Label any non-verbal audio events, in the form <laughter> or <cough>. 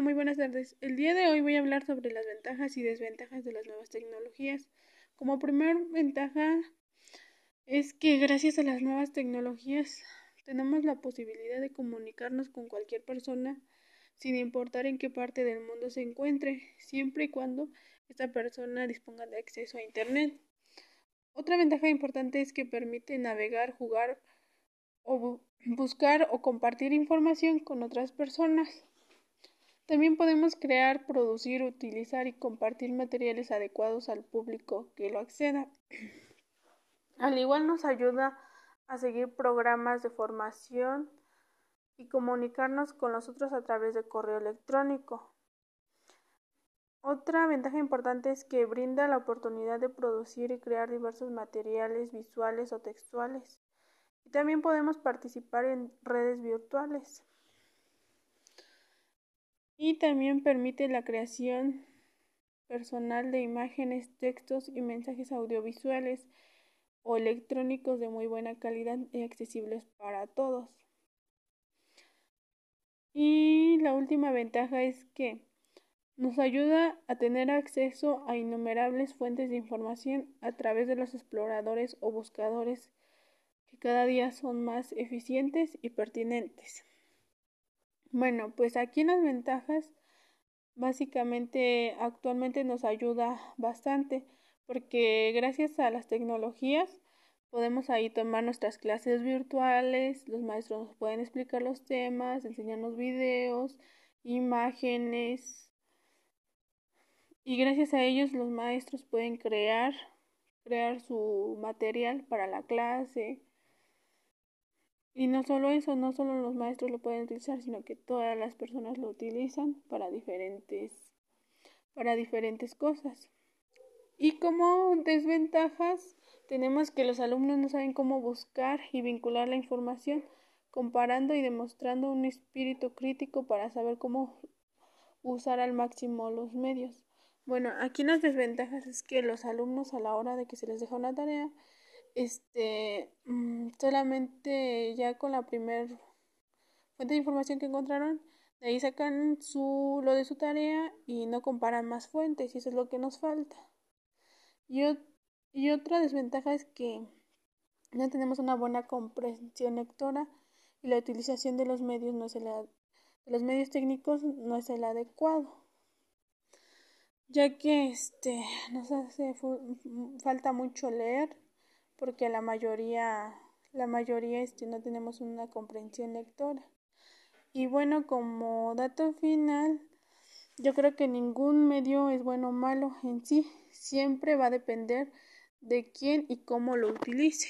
Muy buenas tardes. El día de hoy voy a hablar sobre las ventajas y desventajas de las nuevas tecnologías. Como primer ventaja es que gracias a las nuevas tecnologías tenemos la posibilidad de comunicarnos con cualquier persona sin importar en qué parte del mundo se encuentre, siempre y cuando esta persona disponga de acceso a Internet. Otra ventaja importante es que permite navegar, jugar o buscar o compartir información con otras personas. También podemos crear, producir, utilizar y compartir materiales adecuados al público que lo acceda. <clears throat> Al igual nos ayuda a seguir programas de formación y comunicarnos con nosotros a través de correo electrónico. Otra ventaja importante es que brinda la oportunidad de producir y crear diversos materiales visuales o textuales. Y también podemos participar en redes virtuales y también permite la creación personal de imágenes, textos y mensajes audiovisuales o electrónicos de muy buena calidad y accesibles para todos. Y la última ventaja es que nos ayuda a tener acceso a innumerables fuentes de información a través de los exploradores o buscadores que cada día son más eficientes y pertinentes. Bueno, pues aquí en las ventajas, básicamente actualmente nos ayuda bastante porque gracias a las tecnologías podemos ahí tomar nuestras clases virtuales, los maestros nos pueden explicar los temas, enseñarnos videos, imágenes y gracias a ellos los maestros pueden crear crear su material para la clase y no solo eso, no solo los maestros lo pueden utilizar, sino que todas las personas lo utilizan para diferentes, para diferentes cosas. Y como desventajas, tenemos que los alumnos no saben cómo buscar y vincular la información, comparando y demostrando un espíritu crítico para saber cómo usar al máximo los medios. Bueno, aquí las desventajas es que los alumnos a la hora de que se les deja una tarea, este, mm, solamente ya con la primer fuente de información que encontraron, de ahí sacan su, lo de su tarea y no comparan más fuentes y eso es lo que nos falta. Y, y otra desventaja es que no tenemos una buena comprensión lectora y la utilización de los medios no es el, de los medios técnicos no es el adecuado ya que este nos hace falta mucho leer porque la mayoría, la mayoría este, no tenemos una comprensión lectora. Y bueno, como dato final, yo creo que ningún medio es bueno o malo en sí, siempre va a depender de quién y cómo lo utilice.